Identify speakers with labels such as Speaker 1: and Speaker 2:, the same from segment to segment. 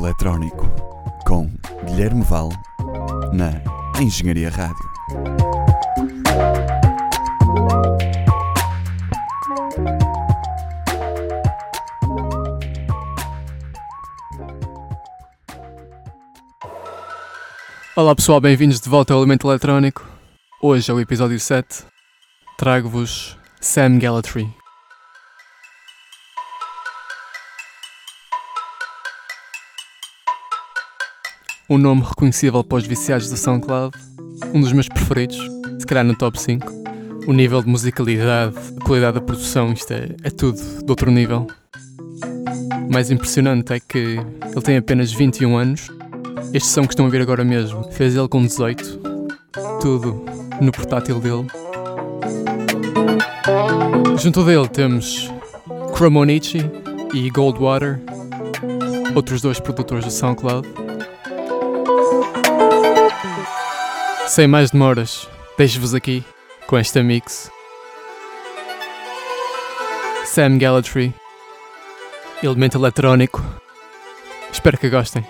Speaker 1: eletrónico com Guilherme Val na Engenharia Rádio.
Speaker 2: Olá pessoal, bem-vindos de volta ao Elemento Eletrónico. Hoje é o episódio 7. Trago-vos Sam Gallantry. um nome reconhecível para os viciados do SoundCloud, um dos meus preferidos, se calhar no top 5. O nível de musicalidade, a qualidade da produção, isto é, é tudo de outro nível. O mais impressionante é que ele tem apenas 21 anos. Este som que estão a ver agora mesmo fez ele com 18. Tudo no portátil dele. Junto dele temos Cromonici e Goldwater, outros dois produtores do SoundCloud. Sem mais demoras, deixo-vos aqui com esta mix. Sam Gallatry, elemento eletrónico. Espero que gostem.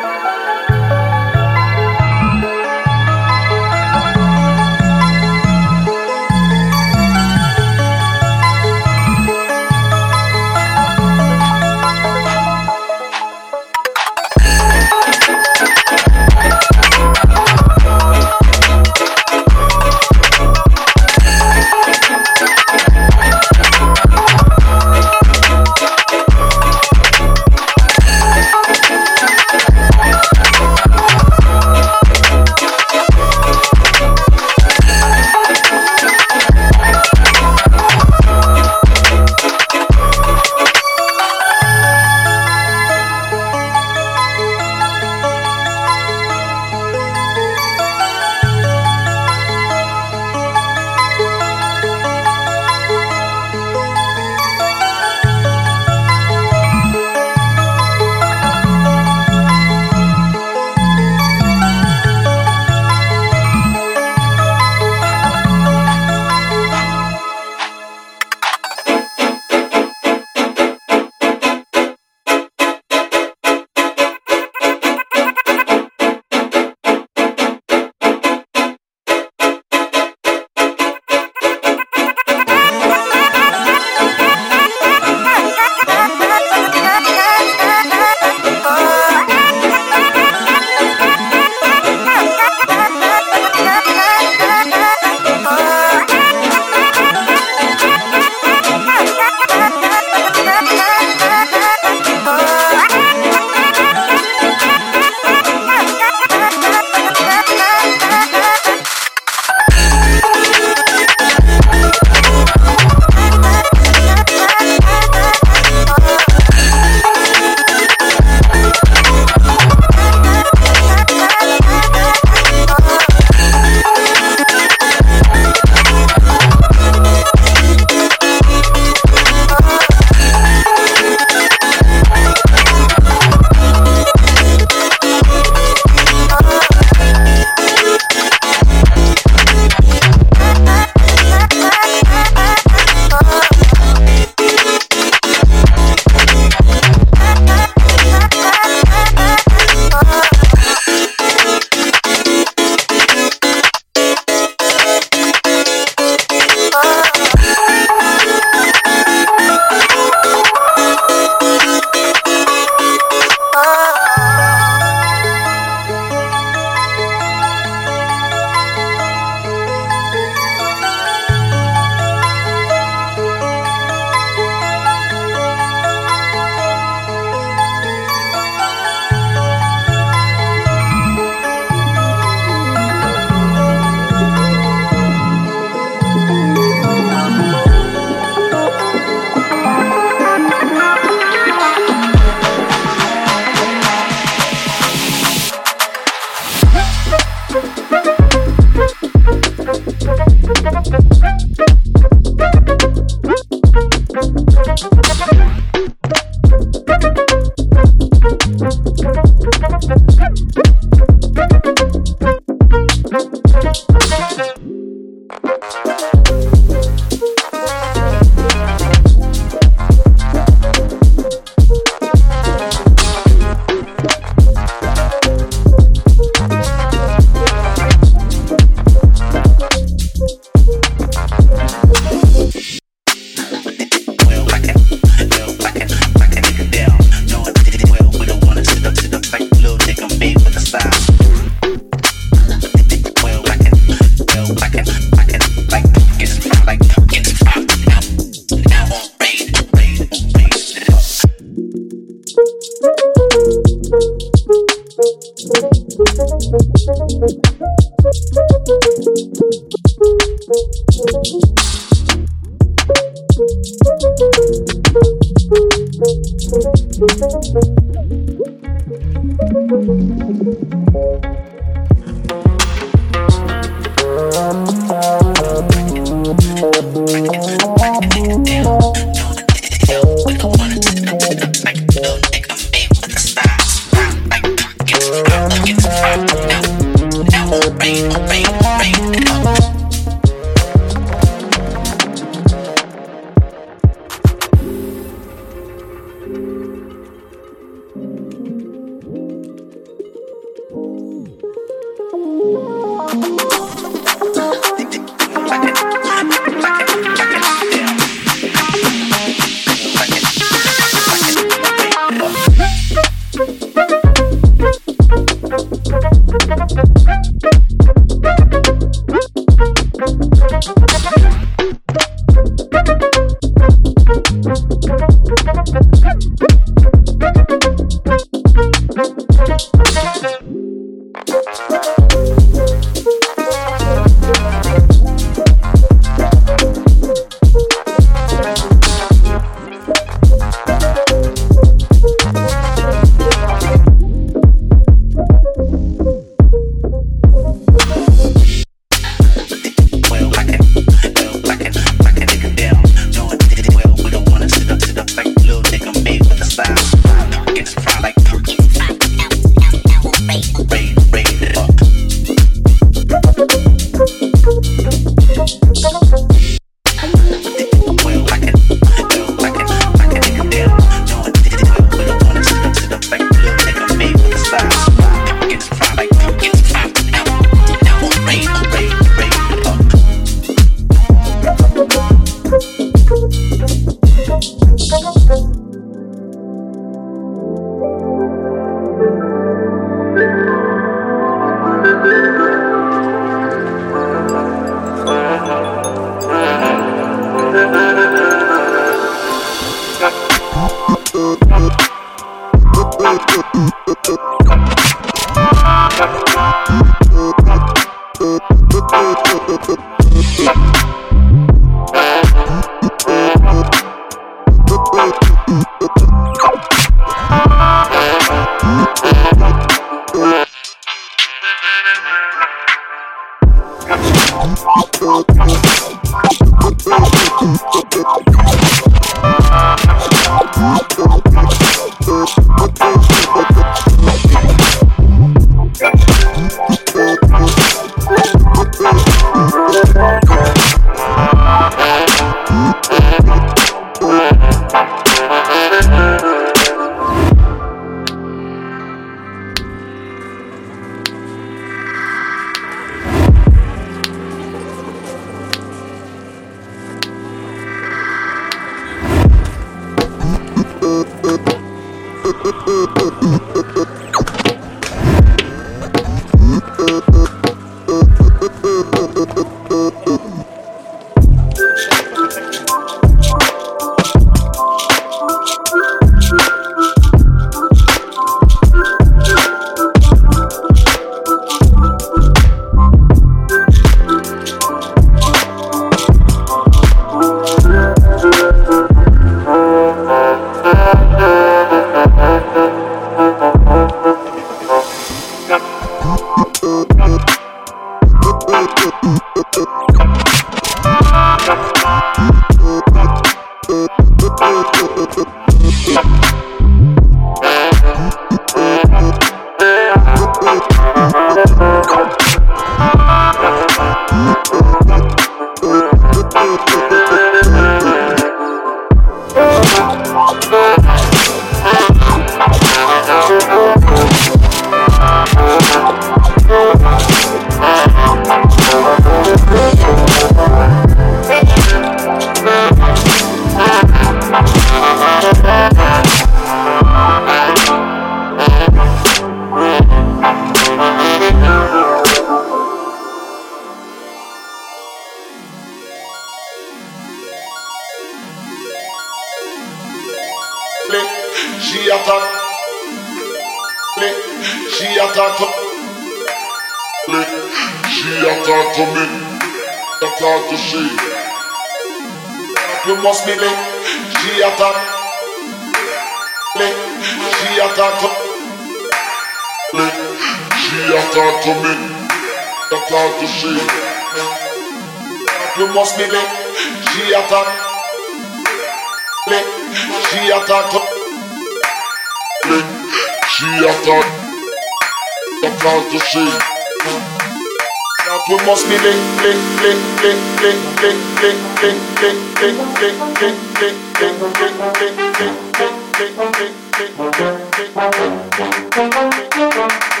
Speaker 3: Thank you.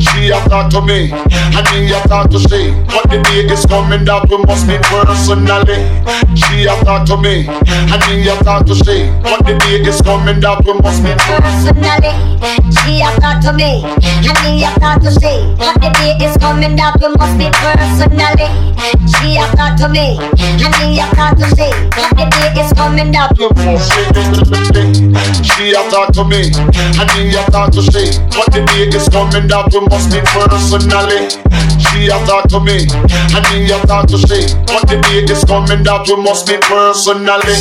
Speaker 4: She have talked to me,
Speaker 3: and he have talked to she. But the day is coming that we must meet personally. She have talked to me, and he have talked to she. But the day is coming that we must meet
Speaker 5: personally. She have talked to me, and he have talked to she. But the day is coming that we must meet personally. She have talked to me, and he have talked to she. But the day is coming that we must meet.
Speaker 3: She have talked to me, and he have talked to she. But the day is coming that we must meet personally. She a talk to me, and me a talk to she. But the day is coming that we must meet personally.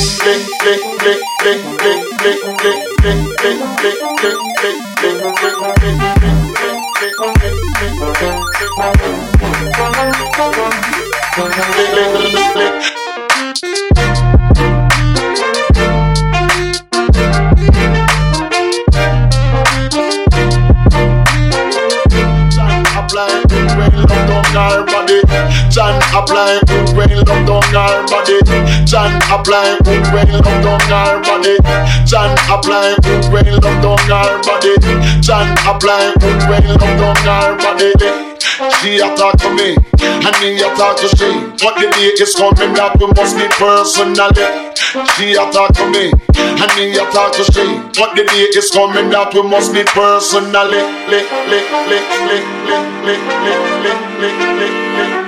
Speaker 3: Down her body. John apply good when love down her body. John apply good when love down her body. John apply good when love down her body. John apply good when love down her body. She a talk to me, and me a talk to she. But the day is coming that we must meet personally. She a talk to me, and me a talk to she. But the day is coming that we must meet personally. Lick, lick, lick, lick, lick, lick, lick, lick, lick, lick, lick,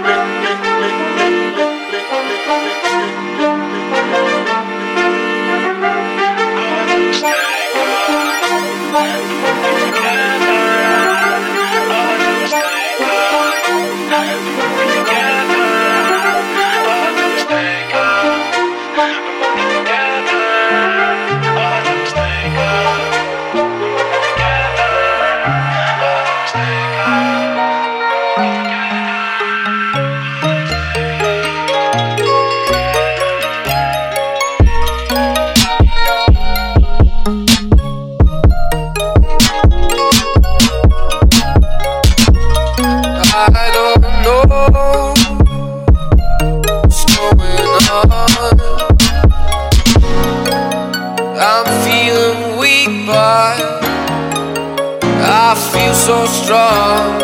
Speaker 6: strong.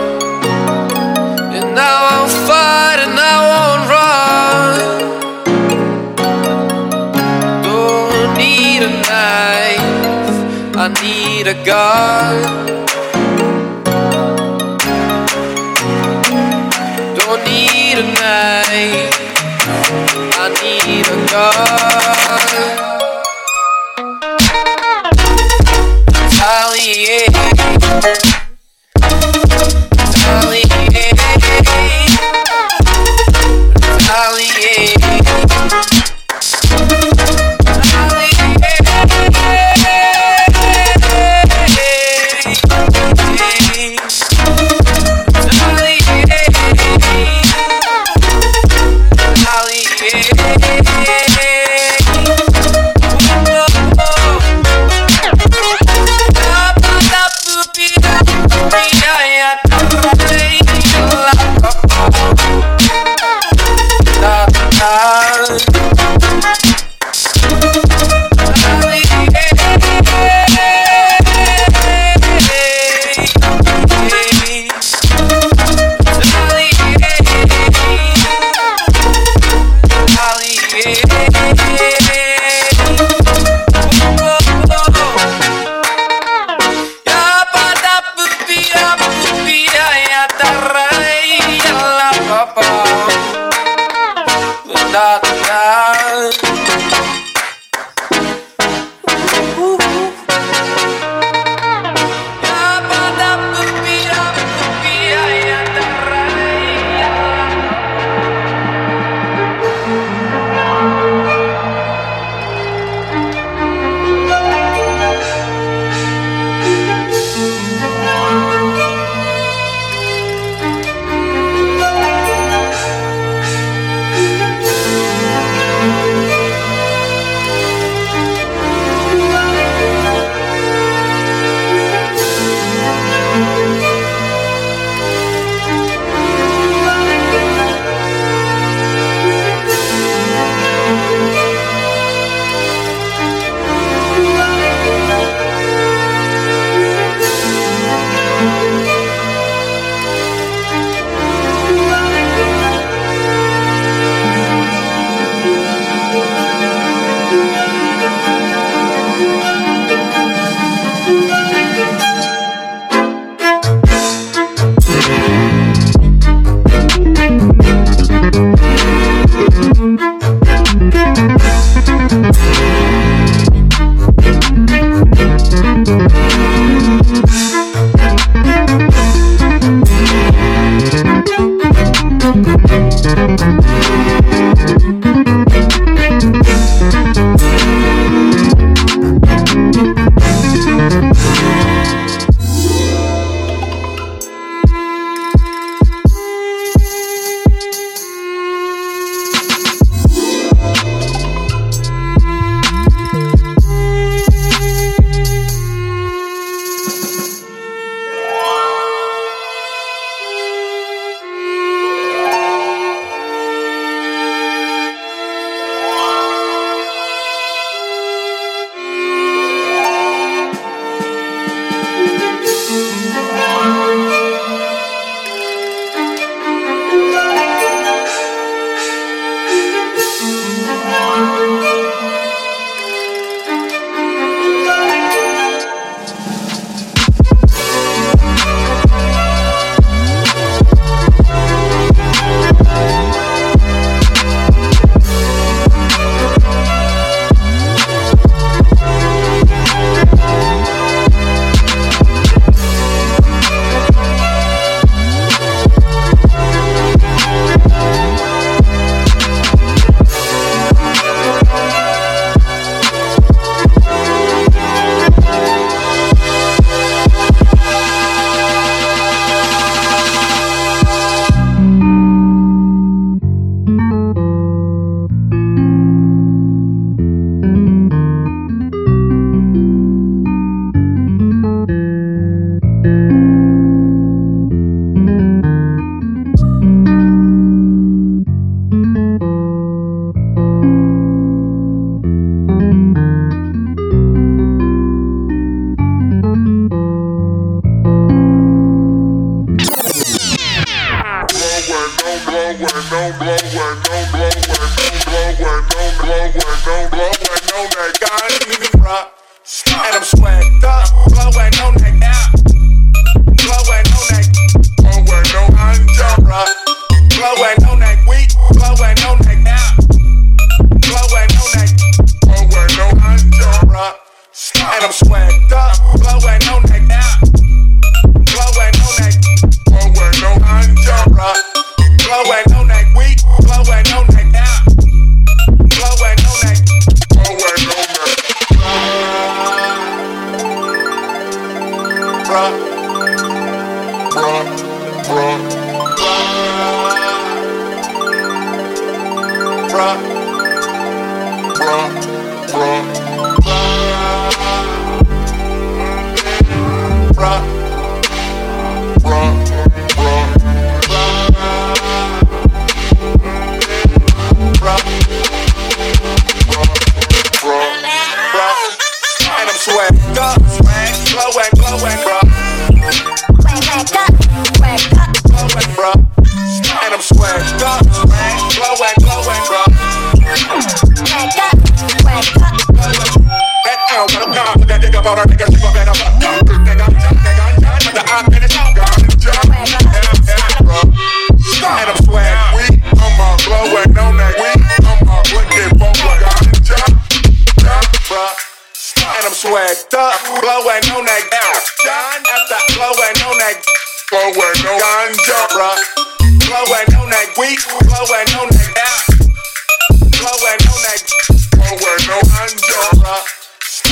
Speaker 6: And now I'm fighting, I won't run. Don't need a knife, I need a gun. Don't need a knife. I need a gun. Retaliate.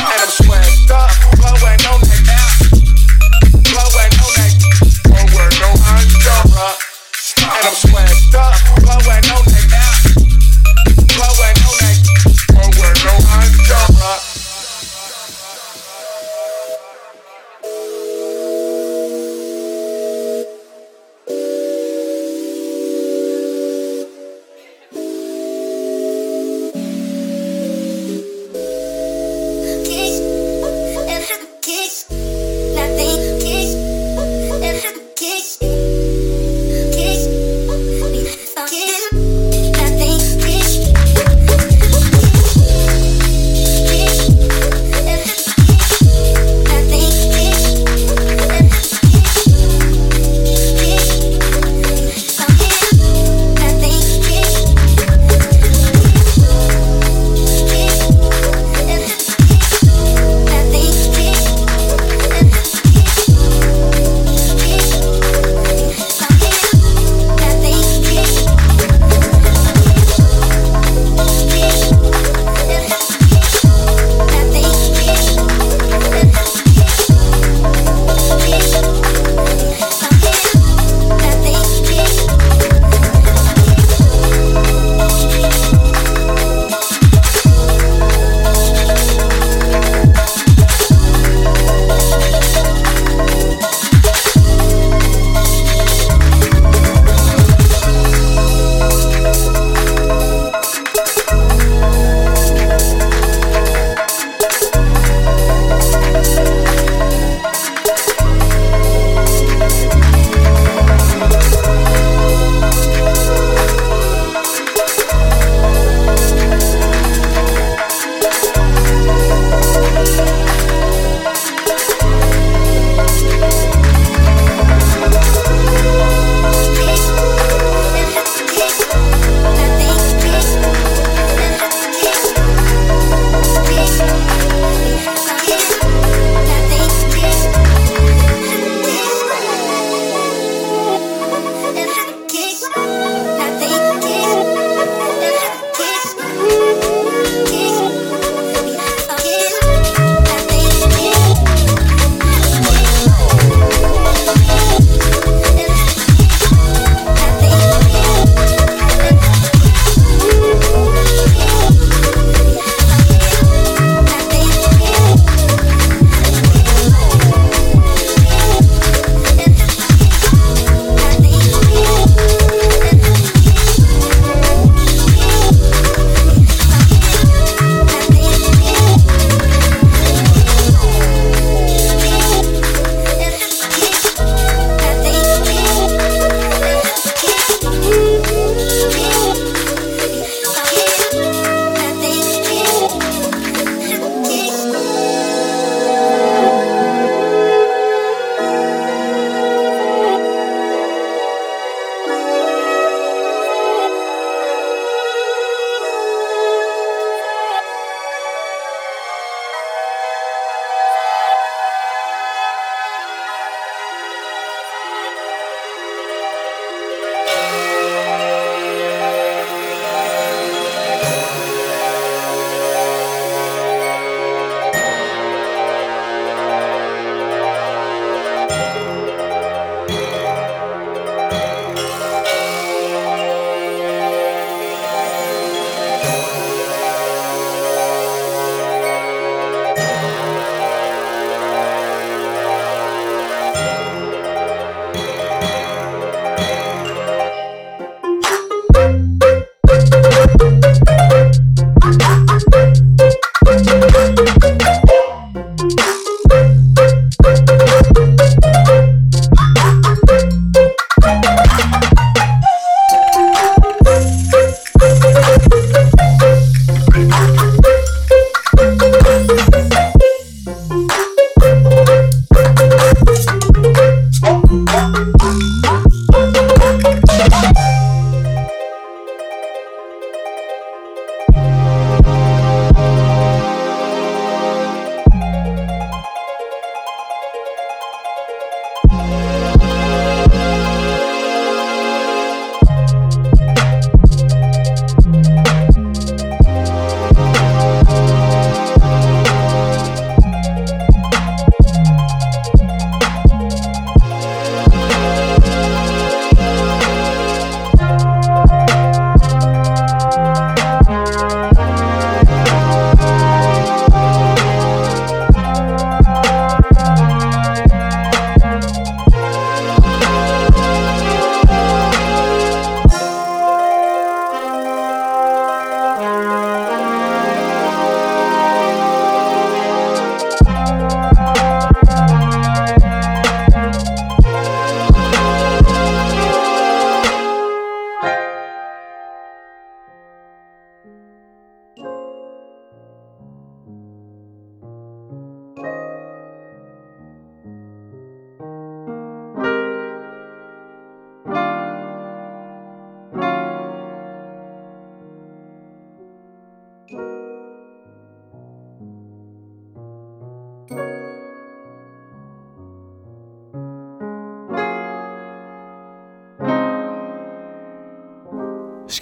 Speaker 7: And I'm swagged up, blowing on that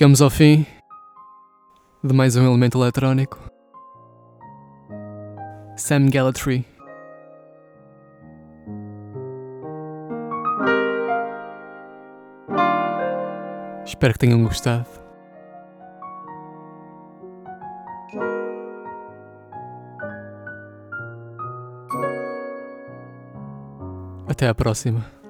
Speaker 8: Chegamos ao fim de mais um elemento eletrónico. Sam Gallatry. Espero que tenham gostado. Até à próxima.